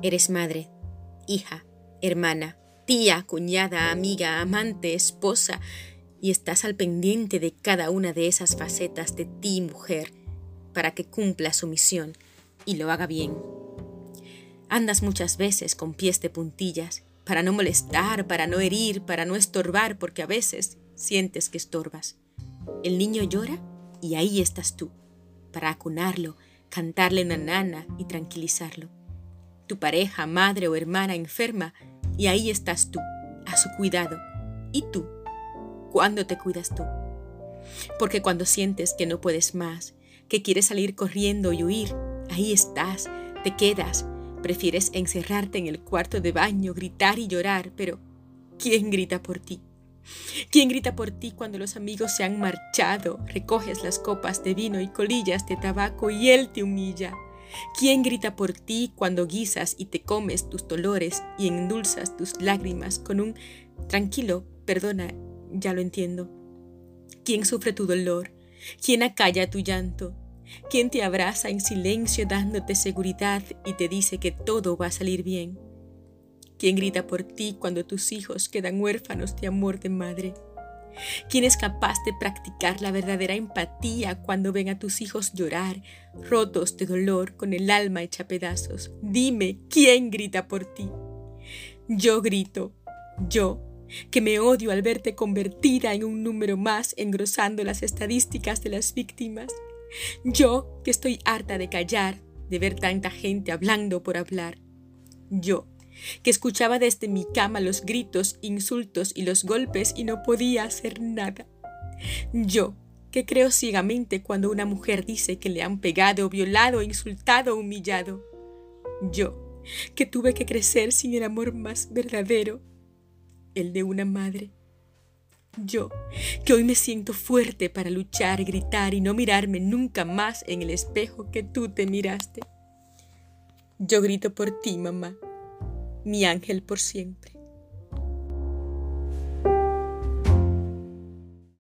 Eres madre, hija, hermana, tía, cuñada, amiga, amante, esposa, y estás al pendiente de cada una de esas facetas de ti, mujer, para que cumpla su misión y lo haga bien. Andas muchas veces con pies de puntillas, para no molestar, para no herir, para no estorbar, porque a veces sientes que estorbas. El niño llora y ahí estás tú, para acunarlo, cantarle una nana y tranquilizarlo. Tu pareja, madre o hermana enferma y ahí estás tú, a su cuidado. ¿Y tú? ¿Cuándo te cuidas tú? Porque cuando sientes que no puedes más, que quieres salir corriendo y huir, ahí estás, te quedas, prefieres encerrarte en el cuarto de baño, gritar y llorar, pero ¿quién grita por ti? ¿Quién grita por ti cuando los amigos se han marchado? Recoges las copas de vino y colillas de tabaco y él te humilla. ¿Quién grita por ti cuando guisas y te comes tus dolores y endulzas tus lágrimas con un tranquilo, perdona, ya lo entiendo? ¿Quién sufre tu dolor? ¿Quién acalla tu llanto? ¿Quién te abraza en silencio dándote seguridad y te dice que todo va a salir bien? ¿Quién grita por ti cuando tus hijos quedan huérfanos de amor de madre? ¿Quién es capaz de practicar la verdadera empatía cuando ven a tus hijos llorar, rotos de dolor, con el alma hecha pedazos? Dime, ¿quién grita por ti? Yo grito, yo, que me odio al verte convertida en un número más engrosando las estadísticas de las víctimas. Yo, que estoy harta de callar, de ver tanta gente hablando por hablar. Yo, que escuchaba desde mi cama los gritos, insultos y los golpes y no podía hacer nada. Yo, que creo ciegamente cuando una mujer dice que le han pegado, violado, insultado, humillado. Yo, que tuve que crecer sin el amor más verdadero, el de una madre. Yo, que hoy me siento fuerte para luchar, gritar y no mirarme nunca más en el espejo que tú te miraste. Yo grito por ti, mamá mi ángel por siempre.